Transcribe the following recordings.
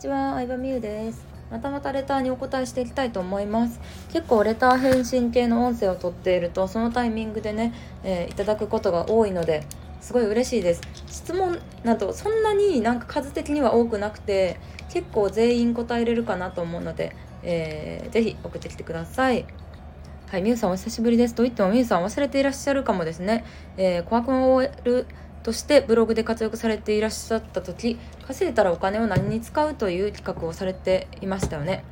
ちは、相葉美優です。またまたレターにお答えしていきたいと思います。結構レター返信系の音声を取っていると、そのタイミングでね、えーいただくことが多いので、すごい嬉しいです。質問などそんなになんか数的には多くなくて、結構全員答えれるかなと思うので、えーぜひ送ってきてください。はい、みゆさんお久しぶりです。と言ってもみゆさん忘れていらっしゃるかもですね。えー、コアコン OL としてブログで活躍されていらっしゃった時、稼いだらお金を何に使うという企画をされていましたよね。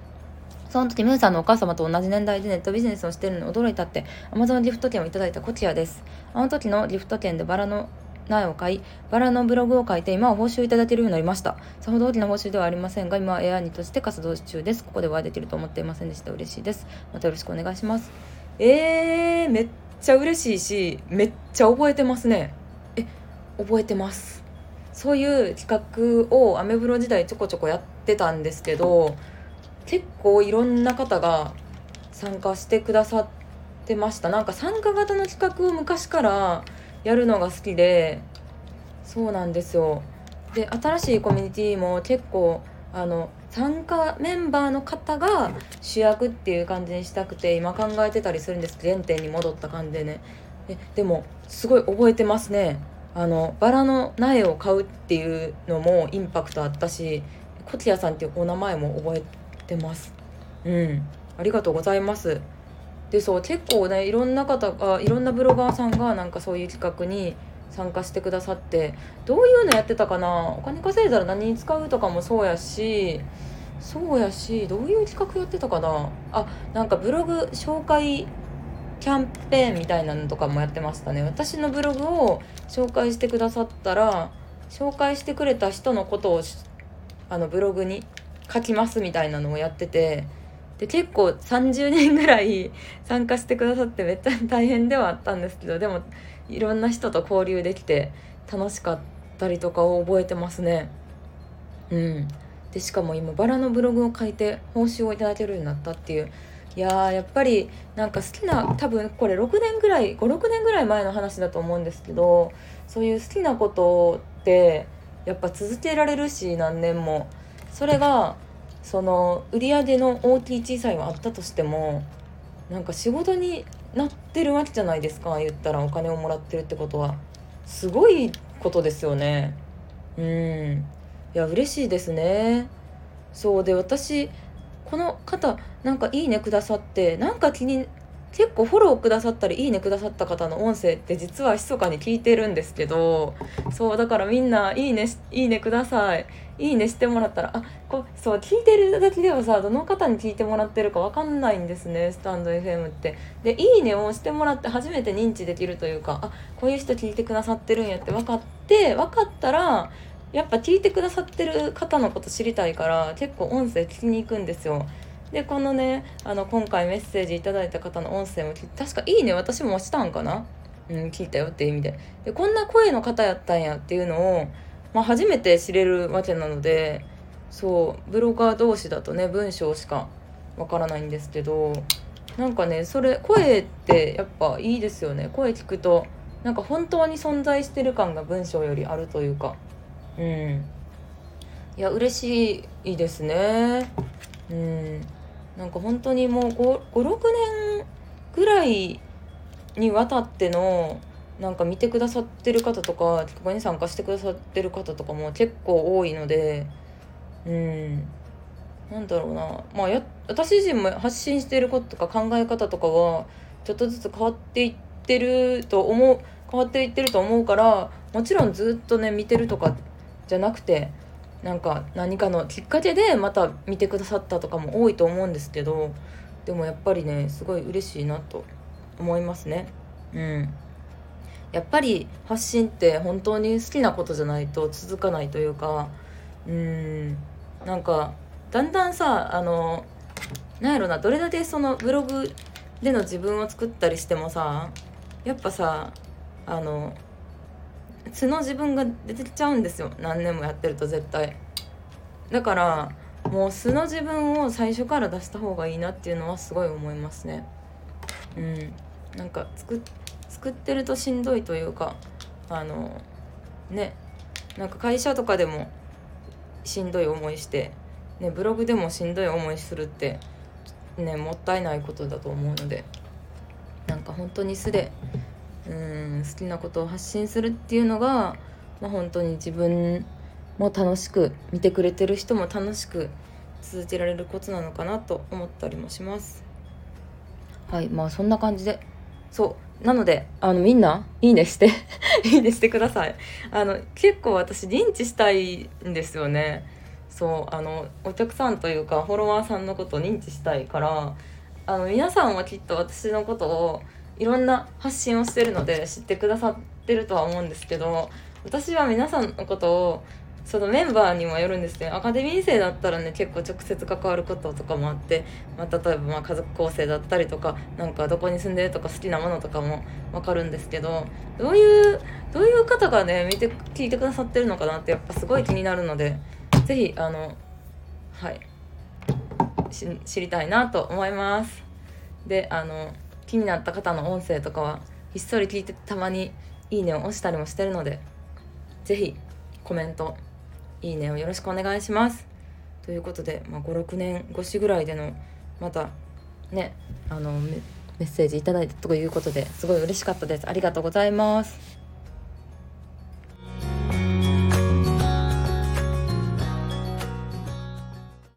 その時、みゆさんのお母様と同じ年代でネットビジネスをしているのに驚いたって、Amazon ギフト券をいただいたコキアです。あの時のギフト券でバラの苗を買い、バラのブログを書いて、今は報酬いただけるようになりました。さほど大きな報酬ではありませんが、今はエアーニとして活動中です。ここでお会いできると思っていませんでした。嬉しいです。またよろしくお願いします。えー、めっちゃ嬉しいし、めっちゃ覚えてますね。覚えてます。そういう企画をアメブロ時代ちょこちょこやってたんですけど、結構いろんな方が参加してくださってました。なんか参加型の企画を昔からやるのが好きで、そうなんですよ。で、新しいコミュニティも結構、あの、参加メンバーの方が主役っていう感じにしたくて今考えてたりするんです原点に戻った感じでねえでもすごい覚えてますねあのバラの苗を買うっていうのもインパクトあったしコキアさんっていうお名前も覚えてます。うん。ありがとうございます。でそう結構ねいろんな方がいろんなブロガーさんがなんかそういう企画に参加してくださってどういうのやってたかな？お金稼いだら何に使うとかもそうやしそうやしどういう企画やってたかな？あなんかブログ紹介キャンペーンみたいなのとかもやってましたね。私のブログを紹介してくださったら紹介してくれた人のことをあのブログに書きますみたいなのをやっててで結構30人ぐらい 参加してくださってめっちゃ大変ではあったんですけどでもいろんな人と交流できて楽しかったりとかを覚えてますね。うん。でしかも今バラのブログを書いて報酬をいただけるようになったっていういややっぱりなんか好きな多分これ6年ぐらい56年ぐらい前の話だと思うんですけどそういう好きなことってやっぱ続けられるし何年も。それがその売り上げの大きい小さいはあったとしてもなんか仕事になってるわけじゃないですか言ったらお金をもらってるってことは。すごいことですよね。うん。いや嬉しいですね。そうで私この方なんか「いいね」くださってなんか気に結構フォローくださったり「いいね」くださった方の音声って実は密かに聞いてるんですけどそうだからみんな「いいね」いいねください。いいねしてもらったらあこそう聞いてるだけではさどの方に聞いてもらってるかわかんないんですねスタンド FM って。で「いいね」をしてもらって初めて認知できるというかあこういう人聞いてくださってるんやって分かって分かったらやっぱ聞いてくださってる方のこと知りたいから結構音声聞きに行くんですよ。でこのねあの今回メッセージいただいた方の音声も確か「いいね」私もしたんかな？うん聞いたよっていう意味で。でこんな声の方やったんやっていうのを、まあ、初めて知れるわけなのでそうブロガー同士だとね文章しかわからないんですけどなんかねそれ声ってやっぱいいですよね。声聞くとなんか本当に存在してる感が文章よりあるというか。うん。いや嬉しいですね。うん。なんか本当にもう56年ぐらいにわたってのなんか見てくださってる方とか企画に参加してくださってる方とかも結構多いのでうん。なんだろうな。まあや私自身も発信してることとか考え方とかはちょっとずつ変わっていってると思う変わっていってると思うからもちろんずっとね見てるとかじゃなくてなんか何かのきっかけでまた見てくださったとかも多いと思うんですけどでもやっぱりねすごい嬉しいなと思いますね。うん。やっぱり発信って本当に好きなことじゃないと続かないというかうん。なんかだんだんさあのなんやろなどれだけそのブログでの自分を作ったりしてもさやっぱさあの素の自分が出てきちゃうんですよ。何年もやってると絶対。だからもう素の自分を最初から出した方がいいなっていうのはすごい思いますね。うん。なんか作っ作ってるとしんどいというかあのね。なんか会社とかでもしんどい思いしてね、ブログでもしんどい思いするってねもったいないことだと思うのでなんか本当に素でうん好きなことを発信するっていうのが、まあ、本当に自分も楽しく見てくれてる人も楽しく続けられることなのかなと思ったりもします。はいまあそんな感じで。そう。なのであのみんないいねして いいねしてください。あの結構私認知したいんですよね。そうあのお客さんというかフォロワーさんのことを認知したいからあの皆さんはきっと私のことをいろんな発信をしてるので知ってくださってるとは思うんですけど私は皆さんのことをそのメンバーにもよるんですねアカデミー生だったらね結構直接関わることとかもあって、まあ、例えばま家族構成だったりとかなんかどこに住んでるとか好きなものとかも分かるんですけどどういうどういう方がね見て聞いてくださってるのかなってやっぱすごい気になるので是非あのはい知りたいなと思います。であの気になった方の音声とかはひっそり聞いてたまに「いいね」を押したりもしてるので是非コメントいいねをよろしくお願いします。ということで、まあ、56年越しぐらいでのまたねあのメッセージいただいたということですごい嬉しかったです。ありがとうございます。